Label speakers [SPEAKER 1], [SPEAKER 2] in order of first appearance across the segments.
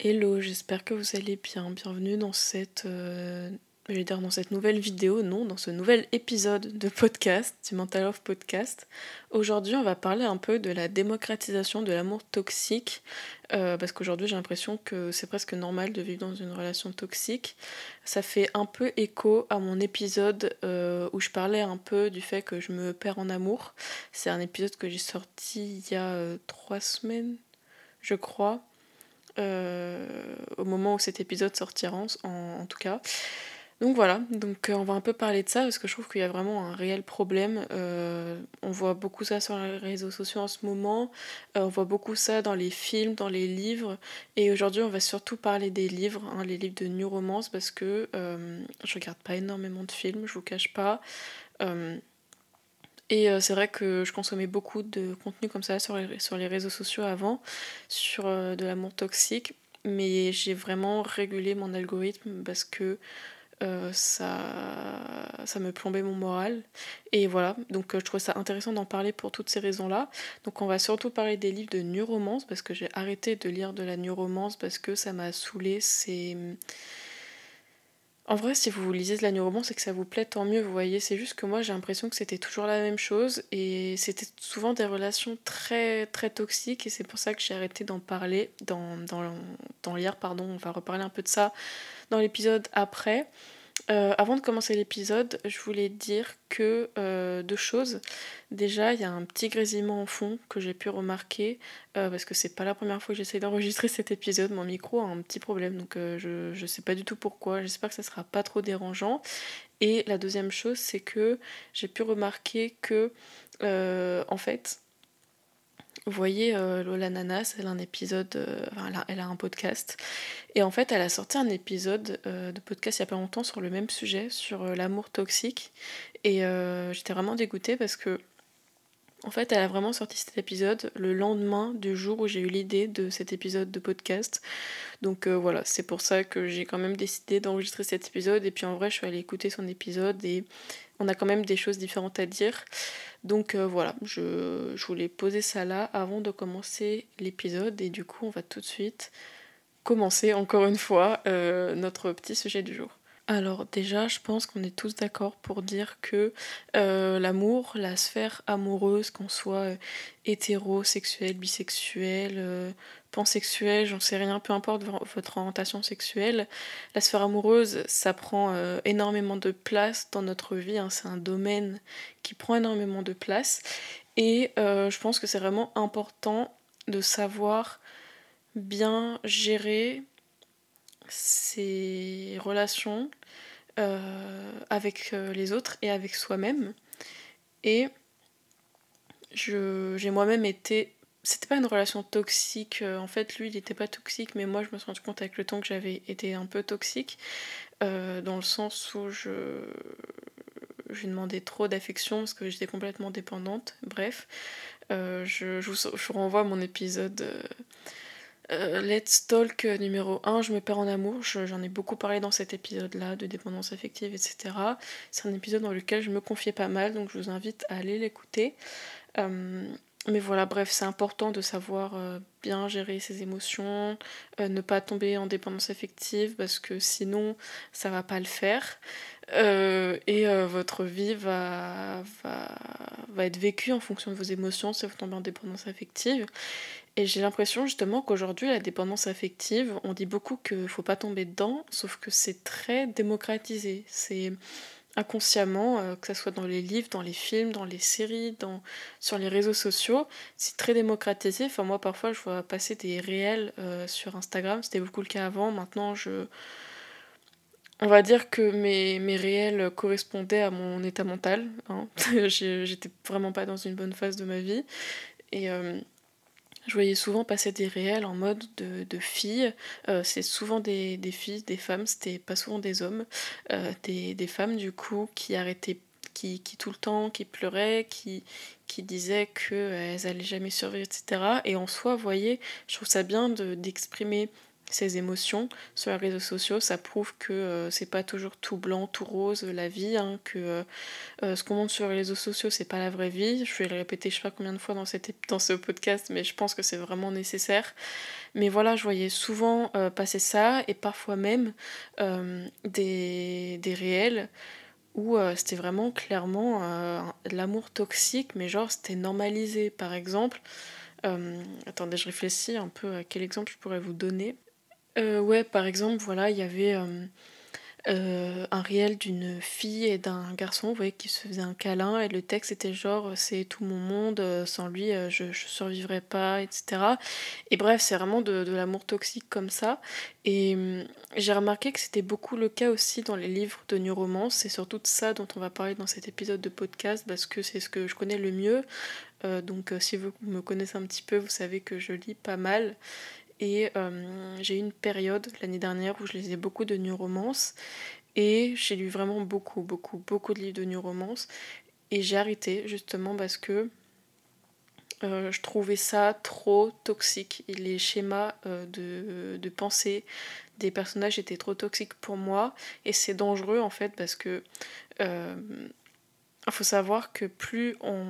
[SPEAKER 1] Hello, j'espère que vous allez bien. Bienvenue dans cette, euh, dans cette nouvelle vidéo, non, dans ce nouvel épisode de podcast, du Mental of Podcast. Aujourd'hui, on va parler un peu de la démocratisation de l'amour toxique, euh, parce qu'aujourd'hui, j'ai l'impression que c'est presque normal de vivre dans une relation toxique. Ça fait un peu écho à mon épisode euh, où je parlais un peu du fait que je me perds en amour. C'est un épisode que j'ai sorti il y a trois semaines, je crois. Euh, au moment où cet épisode sortira en, tout cas. Donc voilà, donc euh, on va un peu parler de ça parce que je trouve qu'il y a vraiment un réel problème. Euh, on voit beaucoup ça sur les réseaux sociaux en ce moment, on voit beaucoup ça dans les films, dans les livres. Et aujourd'hui, on va surtout parler des livres, hein, les livres de New Romance, parce que je regarde pas énormément de films, je vous cache pas. Et euh, c'est vrai que je consommais beaucoup de contenu comme ça sur les, sur les réseaux sociaux avant, sur euh, de l'amour toxique, mais j'ai vraiment régulé mon algorithme parce que euh, ça, ça me plombait mon moral. Et voilà, donc je trouvais ça intéressant d'en parler pour toutes ces raisons-là. Donc on va surtout parler des livres de New Romance parce que j'ai arrêté de lire de la New Romance parce que ça m'a saoulé. C'est en vrai, si vous lisez de la new romance et que ça vous plaît, tant mieux, vous voyez. C'est juste que moi, j'ai l'impression que c'était toujours la même chose et c'était souvent des relations très très toxiques et c'est pour ça que j'ai arrêté d'en parler, dans lire, pardon. On va reparler un peu de ça dans l'épisode après. Euh, avant de commencer l'épisode, je voulais dire que euh, deux choses. Déjà, il y a un petit grésillement en fond que j'ai pu remarquer euh, parce que c'est pas la première fois que j'essaie d'enregistrer cet épisode. Mon micro a un petit problème donc je, je sais pas du tout pourquoi. J'espère que ça sera pas trop dérangeant. Et la deuxième chose, c'est que j'ai pu remarquer que en fait, voyez, euh, Lola Nanas, elle a un épisode, euh, elle, a, un podcast. Et en fait, elle a sorti un épisode euh, de podcast il y a pas longtemps sur le même sujet, sur l'amour toxique. Et j'étais vraiment dégoûtée parce que, en fait, elle a vraiment sorti cet épisode le lendemain du jour où j'ai eu l'idée de cet épisode de podcast. Donc voilà, c'est pour ça que j'ai quand même décidé d'enregistrer cet épisode. Et puis en vrai, je suis allée écouter son épisode et on a quand même des choses différentes à dire. Donc euh, voilà, je, voulais poser ça là avant de commencer l'épisode et du coup on va tout de suite commencer encore une fois euh, notre petit sujet du jour. Alors déjà, je pense qu'on est tous d'accord pour dire que euh, l'amour, la sphère amoureuse, qu'on soit hétérosexuel, bisexuel, pansexuel, j'en sais rien, peu importe votre orientation sexuelle, la sphère amoureuse, ça prend euh, énormément de place dans notre vie, hein. c'est un domaine qui prend énormément de place, et euh, je pense que c'est vraiment important de savoir bien gérer ses relations euh, avec les autres et avec soi-même. Et j'ai moi-même été c'était pas une relation toxique. Euh, en fait, lui, il n'était pas toxique, mais moi, je me suis rendu compte avec le temps que j'avais été un peu toxique, euh, dans le sens où je, je demandais trop d'affection parce que j'étais complètement dépendante. Bref, euh, je, je, vous, renvoie à mon épisode. Let's Talk numéro 1, je me perds en amour, j'en ai beaucoup parlé dans cet épisode-là, de dépendance affective, etc. C'est un épisode dans lequel je me confiais pas mal, donc je vous invite à aller l'écouter. Mais voilà, bref, c'est important de savoir euh, bien gérer ses émotions, euh, ne pas tomber en dépendance affective parce que sinon ça va pas le faire. Euh, et votre vie va, va, va, être vécue en fonction de vos émotions si vous tombez en dépendance affective. Et j'ai l'impression justement qu'aujourd'hui, la dépendance affective, on dit beaucoup qu'il ne faut pas tomber dedans, sauf que c'est très démocratisé. C'est inconsciemment, euh, que ce soit dans les livres, dans les films, dans les séries, dans, sur les réseaux sociaux. C'est très démocratisé. Enfin, moi, parfois, je vois passer des réels euh, sur Instagram. C'était beaucoup le cas avant. Maintenant, je... On va dire que mes, mes réels correspondaient à mon état mental. Hein. J'étais vraiment pas dans une bonne phase de ma vie. Et... Euh, je voyais souvent passer des réels en mode de, filles. Euh, c'est souvent des, filles, des femmes, c'était pas souvent des hommes. Euh, des, femmes, du coup, qui arrêtaient, qui, qui tout le temps, qui pleuraient, qui, qui disaient qu'elles allaient jamais survivre, etc. Et en soi, vous voyez, je trouve ça bien d'exprimer ses émotions sur les réseaux sociaux. Ça prouve que euh, c'est pas toujours tout blanc, tout rose la vie, hein, que euh, euh, ce qu'on montre sur les réseaux sociaux, c'est pas la vraie vie. Je vais le répéter je sais pas combien de fois dans, cette, dans ce podcast, mais je pense que c'est vraiment nécessaire. Mais voilà, je voyais souvent passer ça et parfois même des, des réels où c'était vraiment clairement l'amour toxique, mais genre c'était normalisé. Par exemple, attendez, je réfléchis un peu à quel exemple je pourrais vous donner. Euh, ouais, par exemple, voilà, il y avait euh, euh, un réel d'une fille et d'un garçon, vous voyez, qui se faisaient un câlin, et le texte était genre c'est tout mon monde, sans lui je, je survivrais pas, etc. Et bref, c'est vraiment de, de l'amour toxique comme ça. Et j'ai remarqué que c'était beaucoup le cas aussi dans les livres de New Romance, c'est surtout de ça dont on va parler dans cet épisode de podcast, parce que c'est ce que je connais le mieux. donc si vous me connaissez un petit peu, vous savez que je lis pas mal. Et euh, j'ai eu une période l'année dernière où je lisais beaucoup de new romance. Et j'ai lu vraiment beaucoup, beaucoup, beaucoup de livres de new romance. Et j'ai arrêté justement parce que euh, je trouvais ça trop toxique. Les schémas euh, de, de, pensée des personnages étaient trop toxiques pour moi. Et c'est dangereux en fait parce que il faut savoir que plus on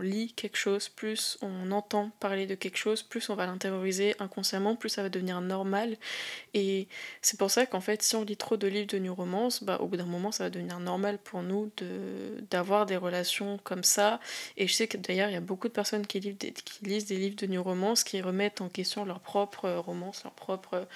[SPEAKER 1] lit quelque chose, plus on entend parler de quelque chose, plus on va l'intérioriser inconsciemment, plus ça va devenir normal. Et c'est pour ça qu'en fait, si on lit trop de livres de new romance, bah, au bout d'un moment, ça va devenir normal pour nous d'avoir des relations comme ça. Et je sais que d'ailleurs, il y a beaucoup de personnes qui, lisent des, livres de new romance qui remettent en question leur propre romance, leur propre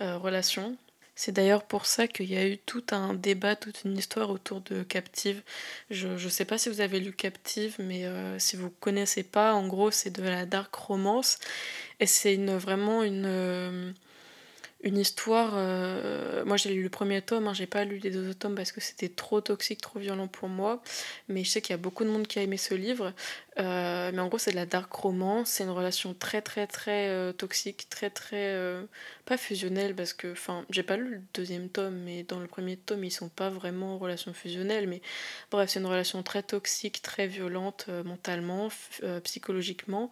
[SPEAKER 1] euh, relation. C'est d'ailleurs pour ça qu'il y a eu tout un débat, toute une histoire autour de Captive. Je ne sais pas si vous avez lu Captive, mais euh, si vous connaissez pas, en gros, c'est de la dark romance. Et c'est une, vraiment une. Euh, une histoire. Euh, moi, j'ai lu le premier tome, hein, j'ai pas lu les deux autres tomes parce que c'était trop toxique, trop violent pour moi. Mais je sais qu'il y a beaucoup de monde qui a aimé ce livre. Euh, mais en gros, c'est de la dark romance. C'est une relation très, très, très euh, toxique, très, très. pas fusionnelle parce que. Enfin, j'ai pas lu le deuxième tome, mais dans le premier tome, ils sont pas vraiment en relation fusionnelle. Mais bref, c'est une relation très toxique, très violente mentalement, psychologiquement.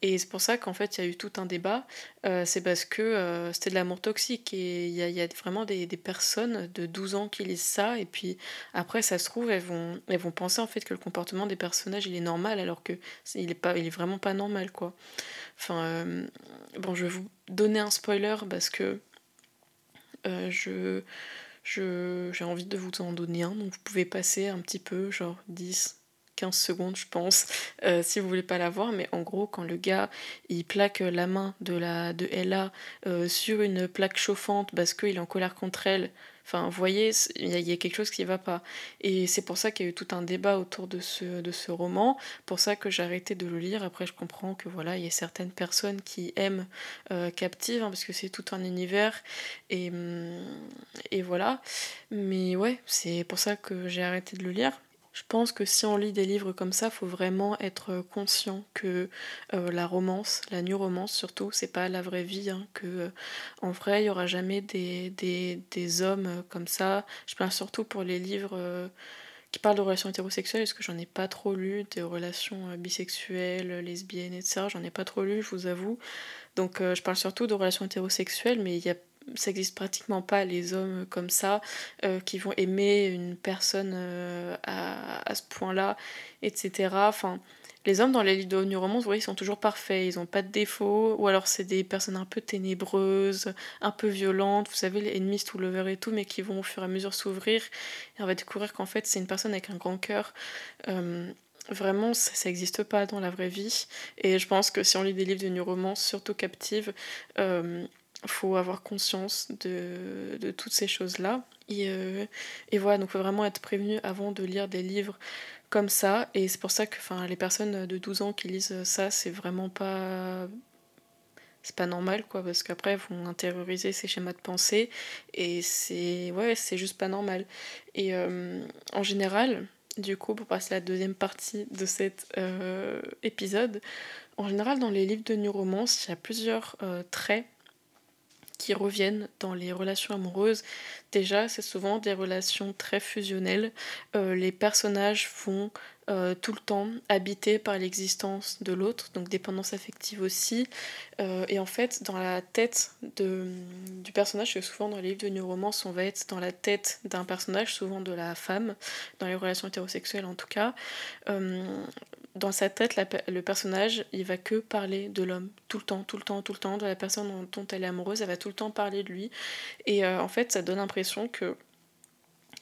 [SPEAKER 1] Et c'est pour ça qu'en fait, il y a eu tout un débat. Euh, c'est parce que euh, c'était de l'amour toxique. Et il y a, vraiment des, personnes de 12 ans qui lisent ça. Et puis après, ça se trouve, elles vont, elles vont penser en fait que le comportement des personnages, il est normal, alors que il, est pas, il est vraiment pas normal, quoi. Enfin, euh, bon, je vais vous donner un spoiler parce que je j'ai envie de vous en donner un. Donc vous pouvez passer un petit peu, genre 10, 15 secondes, je pense, euh, si vous voulez pas la voir. Mais en gros, quand le gars il plaque la main de, la, de Ella euh, sur une plaque chauffante parce qu'il est en colère contre elle, Enfin, vous voyez, il y, a quelque chose qui ne va pas. Et c'est pour ça qu'il y a eu tout un débat autour de ce, de ce roman. Pour ça que j'ai arrêté de le lire. Après, je comprends que voilà, il y a certaines personnes qui aiment euh, Captive, hein, parce que c'est tout un univers. Et, hum, et voilà. Mais ouais, c'est pour ça que j'ai arrêté de le lire. Je pense que si on lit des livres comme ça, faut vraiment être conscient que euh, la romance, la new romance surtout, c'est pas la vraie vie. Hein, que euh, en vrai, il y aura jamais des, des, des, hommes comme ça. Je parle surtout pour les livres euh, qui parlent de relations hétérosexuelles, parce que j'en ai pas trop lu, des relations bisexuelles, lesbiennes, etc. J'en ai pas trop lu, je vous avoue. Donc je parle surtout de relations hétérosexuelles, mais il y a ça existe pratiquement pas les hommes comme ça euh, qui vont aimer une personne euh, à, à, ce point-là, etc. Enfin, les hommes dans les livres de New Romance, vous voyez, ils sont toujours parfaits, ils n'ont pas de défauts, ou alors c'est des personnes un peu ténébreuses, un peu violentes, vous savez, les ennemis tout le et tout, mais qui vont au fur et à mesure s'ouvrir, et on va découvrir qu'en fait c'est une personne avec un grand cœur. Euh, vraiment, ça n'existe pas dans la vraie vie. Et je pense que si on lit des livres de Romance, surtout captives, faut avoir conscience de, de toutes ces choses-là. Et, euh, et, voilà, donc il faut vraiment être prévenu avant de lire des livres comme ça. Et c'est pour ça que les personnes de 12 ans qui lisent ça, c'est vraiment pas. C'est pas normal, quoi, parce qu'après, elles vont intérioriser ces schémas de pensée. Et c'est. Ouais, c'est juste pas normal. Et euh, en général, du coup, pour passer à la deuxième partie de cet euh, épisode, en général, dans les livres de New Romance, il y a plusieurs traits qui reviennent dans les relations amoureuses. Déjà, c'est souvent des relations très fusionnelles. Euh, les personnages vont euh, tout le temps habité par l'existence de l'autre, donc dépendance affective aussi. Euh, et en fait, dans la tête du personnage, que souvent dans les livres de new romance, on va être dans la tête d'un personnage, souvent de la femme, dans les relations hétérosexuelles en tout cas. Euh, dans sa tête, le personnage, il va que parler de l'homme, tout le temps, tout le temps, tout le temps, de la personne dont, elle est amoureuse, elle va tout le temps parler de lui. Et en fait, ça donne l'impression que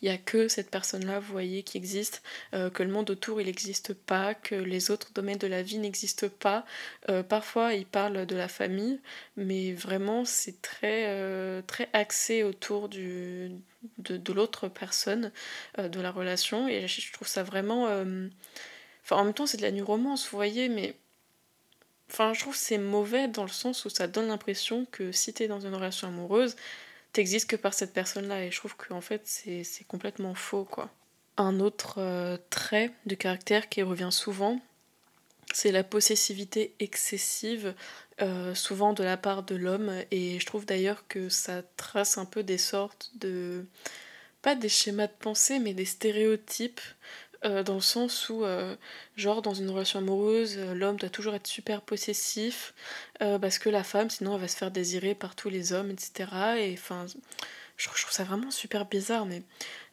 [SPEAKER 1] il n'y a que cette personne-là, vous voyez, qui existe, euh, que le monde autour, il n'existe pas, que les autres domaines de la vie n'existent pas. Euh, parfois, il parle de la famille, mais vraiment, c'est très, euh, très axé autour du, de, de l'autre personne, de la relation, et je trouve ça vraiment... En même temps, c'est de la romance, vous voyez, mais... Enfin, je trouve c'est mauvais dans le sens où ça donne l'impression que si tu es dans une relation amoureuse, t'existes que par cette personne-là. Et je trouve qu'en fait, c'est complètement faux, quoi. Un autre euh, trait de caractère qui revient souvent, c'est la possessivité excessive, euh, souvent de la part de l'homme. Et je trouve d'ailleurs que ça trace un peu des sortes de... pas des schémas de pensée, mais des stéréotypes euh, dans le sens où, euh, genre, dans une relation amoureuse, euh, l'homme doit toujours être super possessif, parce que la femme, sinon, elle va se faire désirer par tous les hommes, etc. Et enfin, je, trouve ça vraiment super bizarre, mais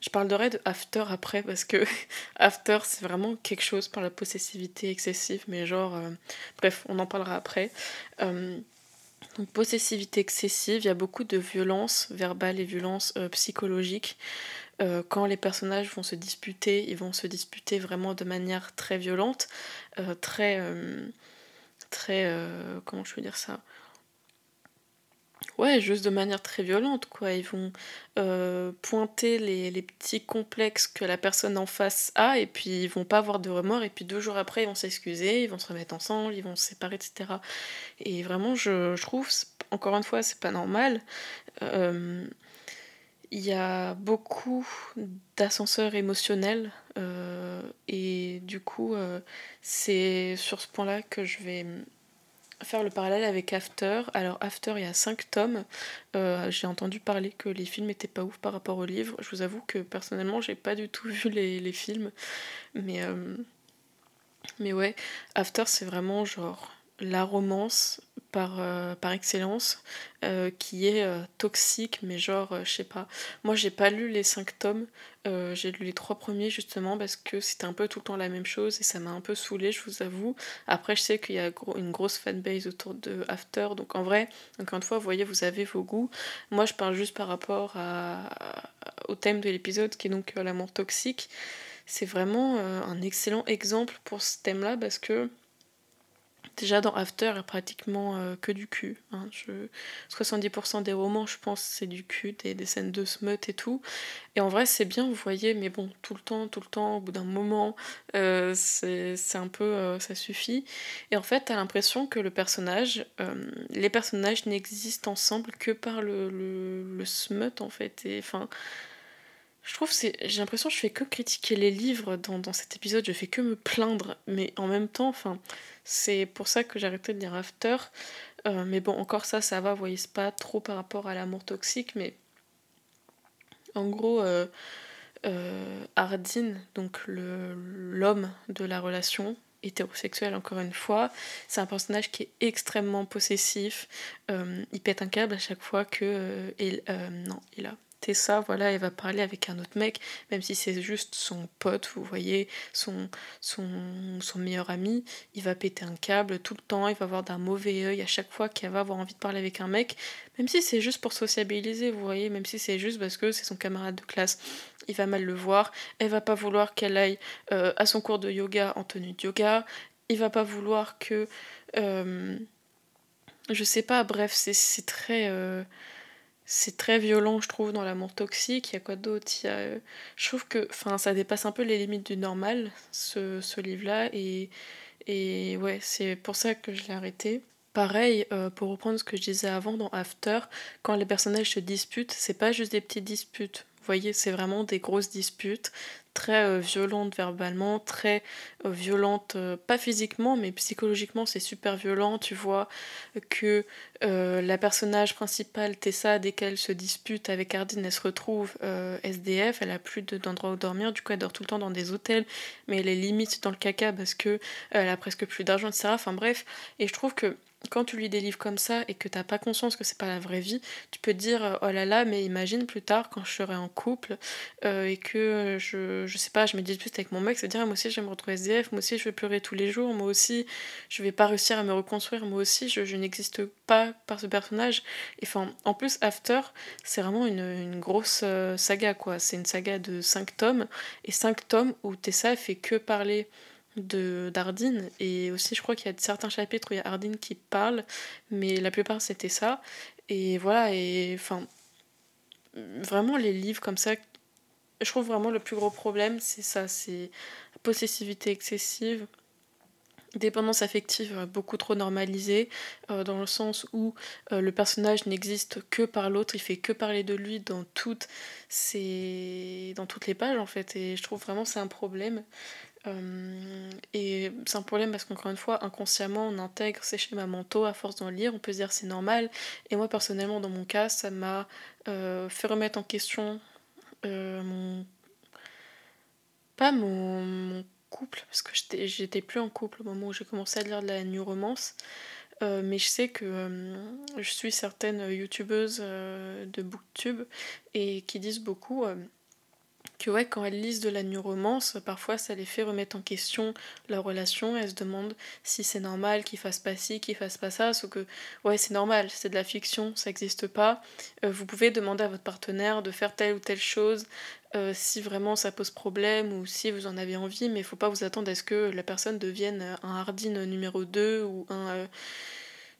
[SPEAKER 1] je parlerai de After après, parce que After, c'est vraiment quelque chose par la possessivité excessive, mais genre, bref, on en parlera après. donc, possessivité excessive, il y a beaucoup de violence verbale et violence psychologique. Euh, quand les personnages vont se disputer, ils vont se disputer vraiment de manière très violente, euh, très. Euh, très. comment je veux dire ça? Ouais, juste de manière très violente, quoi. Ils vont pointer les, les, petits complexes que la personne en face a, et puis ils vont pas avoir de remords, et puis deux jours après, ils vont s'excuser, ils vont se remettre ensemble, ils vont se séparer, etc. Et vraiment, je, je trouve, encore une fois, c'est pas normal. Il y a beaucoup d'ascenseurs émotionnels euh, et du coup euh, c'est sur ce point-là que je vais faire le parallèle avec After. Alors After il y a 5 tomes. Euh, j'ai entendu parler que les films étaient pas ouf par rapport aux livres. Je vous avoue que personnellement j'ai pas du tout vu les, les films. Mais, mais ouais, After c'est vraiment genre la romance par, euh, par excellence, euh, qui est euh, toxique, mais genre, je sais pas. Moi, j'ai pas lu les cinq tomes, j'ai lu les trois premiers justement parce que c'était un peu tout le temps la même chose et ça m'a un peu saoulé, je vous avoue. Après, je sais qu'il y a une grosse fanbase autour de After, donc en vrai, encore une fois, vous voyez, vous avez vos goûts. Moi, je parle juste par rapport au thème de l'épisode qui est donc l'amour toxique. C'est vraiment un excellent exemple pour ce thème-là parce que Déjà dans After, il a pratiquement euh, que du cul. Hein. Je... 70% des romans, je pense, c'est du cul, des, des, scènes de smut et tout. Et en vrai, c'est bien, vous voyez, mais bon, tout le temps, tout le temps, au bout d'un moment, euh, c'est un peu. Euh, ça suffit. Et en fait, t'as l'impression que le personnage, les personnages n'existent ensemble que par le, le, le smut, en fait. Et enfin je trouve c'est j'ai l'impression que je fais que critiquer les livres dans, dans, cet épisode, je fais que me plaindre, mais en même temps, enfin, c'est pour ça que j'ai arrêté de lire After. Euh, mais bon, encore ça, ça va, vous voyez, pas trop par rapport à l'amour toxique, mais en gros, euh, euh, Ardine, donc l'homme de la relation, hétérosexuel encore une fois. C'est un personnage qui est extrêmement possessif. il pète un câble à chaque fois que... il, non, il a ça, voilà, elle va parler avec un autre mec, même si c'est juste son pote, vous voyez, son, son, son meilleur ami, il va péter un câble tout le temps, il va avoir d'un mauvais œil à chaque fois qu'elle va avoir envie de parler avec un mec, même si c'est juste pour sociabiliser, vous voyez, même si c'est juste parce que c'est son camarade de classe, il va mal le voir, elle va pas vouloir qu'elle aille euh, à son cours de yoga en tenue de yoga, il va pas vouloir que... Euh, je sais pas, bref, c'est très... Euh, c'est très violent, je trouve, dans l'amour toxique. Il y a quoi d'autre? Euh, Je trouve que ça dépasse un peu les limites du normal, ce, ce livre-là. Et, et ouais, c'est pour ça que je l'ai arrêté. Pareil, euh, pour reprendre ce que je disais avant dans After, quand les personnages se disputent, c'est pas juste des petites disputes. Voyez, c'est vraiment des grosses disputes, très euh, violentes verbalement, très euh, violentes, euh, pas physiquement, mais psychologiquement, c'est super violent. Tu vois que la personnage principale, Tessa, dès qu'elle se dispute avec Ardine, elle se retrouve SDF, elle a plus d'endroit où dormir, du coup elle dort tout le temps dans des hôtels, mais elle est limite dans le caca parce que elle a presque plus d'argent, etc. Enfin bref, et je trouve que quand tu lis des livres comme ça et que t'as pas conscience que c'est pas la vraie vie, tu peux dire euh, oh là là, mais imagine plus tard quand je serai en couple euh, et que je, je sais pas, je me dispute avec mon mec, ça veut dire moi aussi je me retrouver SDF, moi aussi je vais pleurer tous les jours, moi aussi je vais pas réussir à me reconstruire, moi aussi je, je n'existe pas par ce personnage. Et enfin, en plus, After, c'est vraiment une, une grosse euh, saga quoi. C'est une saga de 5 tomes et 5 tomes où Tessa fait que parler de d'Ardine et aussi je crois qu'il y a certains chapitres où il y a Ardine qui parle mais la plupart c'était ça. Et voilà et enfin vraiment les livres comme ça je trouve vraiment le plus gros problème c'est ça c'est possessivité excessive dépendance affective beaucoup trop normalisée euh, dans le sens où euh, le personnage n'existe que par l'autre il fait que parler de lui dans toutes ses... dans toutes les pages en fait. Et je trouve vraiment c'est un problème euh, et c'est un problème parce qu'encore une fois, inconsciemment, on intègre ces schémas mentaux à force d'en lire, on peut se dire c'est normal. Et moi, personnellement, dans mon cas, ça m'a euh, fait remettre en question euh, mon. Pas mon, couple, parce que j'étais plus en couple au moment où j'ai commencé à lire la new romance. mais je sais que je suis certaines youtubeuses de booktube et qui disent beaucoup que ouais, quand elles lisent de la new romance, parfois ça les fait remettre en question leur relation. Elles se demandent si c'est normal qu'ils fassent pas ci, qu'ils fassent pas ça. Sauf que ouais, c'est normal, c'est de la fiction, ça n'existe pas. Euh, vous pouvez demander à votre partenaire de faire telle ou telle chose euh, si vraiment ça pose problème ou si vous en avez envie, mais il faut pas vous attendre à ce que la personne devienne un Hardin numéro 2 ou un.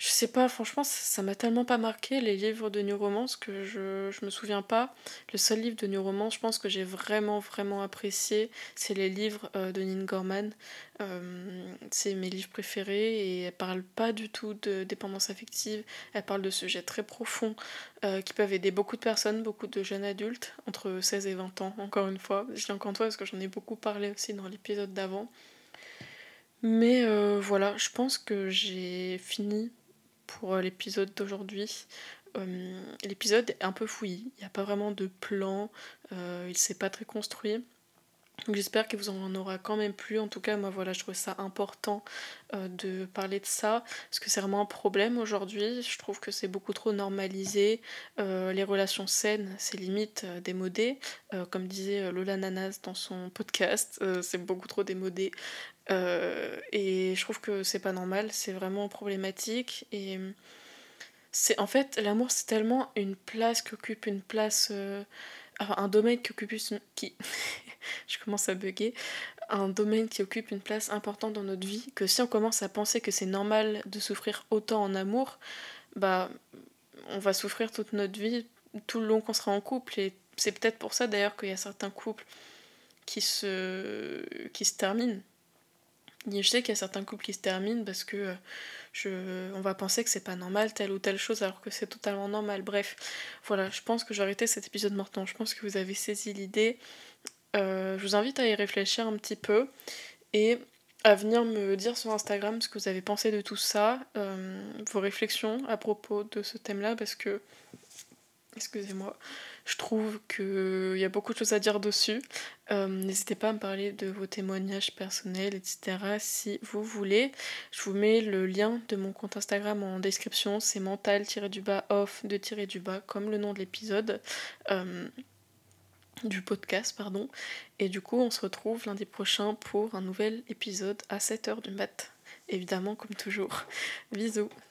[SPEAKER 1] Je sais pas, franchement, ça m'a tellement pas marqué les livres de New Romance que je, je me souviens pas. Le seul livre de New Romance, je pense que j'ai vraiment, vraiment apprécié, c'est les livres euh, de Nin Gorman. Euh, c'est mes livres préférés et elle parle pas du tout de dépendance affective. Elle parle de sujets très profonds euh, qui peuvent aider beaucoup de personnes, beaucoup de jeunes adultes, entre 16 et 20 ans, encore une fois. Je dis encore fois parce que j'en ai beaucoup parlé aussi dans l'épisode d'avant. Mais voilà, je pense que j'ai fini pour euh, l'épisode d'aujourd'hui. Euh, l'épisode est un peu fouillis, il n'y a pas vraiment de plan, euh, il s'est pas très construit. J'espère qu'il vous en aura quand même plu. En tout cas, moi, voilà, je trouve ça important de parler de ça parce que c'est vraiment un problème aujourd'hui. Je trouve que c'est beaucoup trop normalisé. les relations saines, c'est limite démodé. comme disait Lola Nanas dans son podcast, c'est beaucoup trop démodé. Euh, et je trouve que c'est pas normal, c'est vraiment problématique. Et c'est en fait, l'amour, c'est tellement une place qui occupe une place. Euh, un domaine qui occupe. Qui... je commence à bugger. Un domaine qui occupe une place importante dans notre vie, que si on commence à penser que c'est normal de souffrir autant en amour, bah on va souffrir toute notre vie, tout le long qu'on sera en couple. Et c'est peut-être pour ça d'ailleurs qu'il y a certains couples qui se, qui se terminent je sais qu'il y a certains couples qui se terminent parce que euh, je, on va penser que c'est pas normal telle ou telle chose alors que c'est totalement normal. Bref, voilà, je pense que j'ai arrêté cet épisode maintenant. Je pense que vous avez saisi l'idée. Euh, je vous invite à y réfléchir un petit peu et à venir me dire sur Instagram ce que vous avez pensé de tout ça, euh, vos réflexions à propos de ce thème-là parce que, excusez-moi, je trouve qu'il y a beaucoup de choses à dire dessus. Euh, n'hésitez pas à me parler de vos témoignages personnels, etc. si vous voulez. Je vous mets le lien de mon compte Instagram en description. C'est mental-du-bas off de du bas comme le nom de l'épisode. Euh, du podcast, pardon. Et du coup, on se retrouve lundi prochain pour un nouvel épisode à 7h du mat. Évidemment, comme toujours. Bisous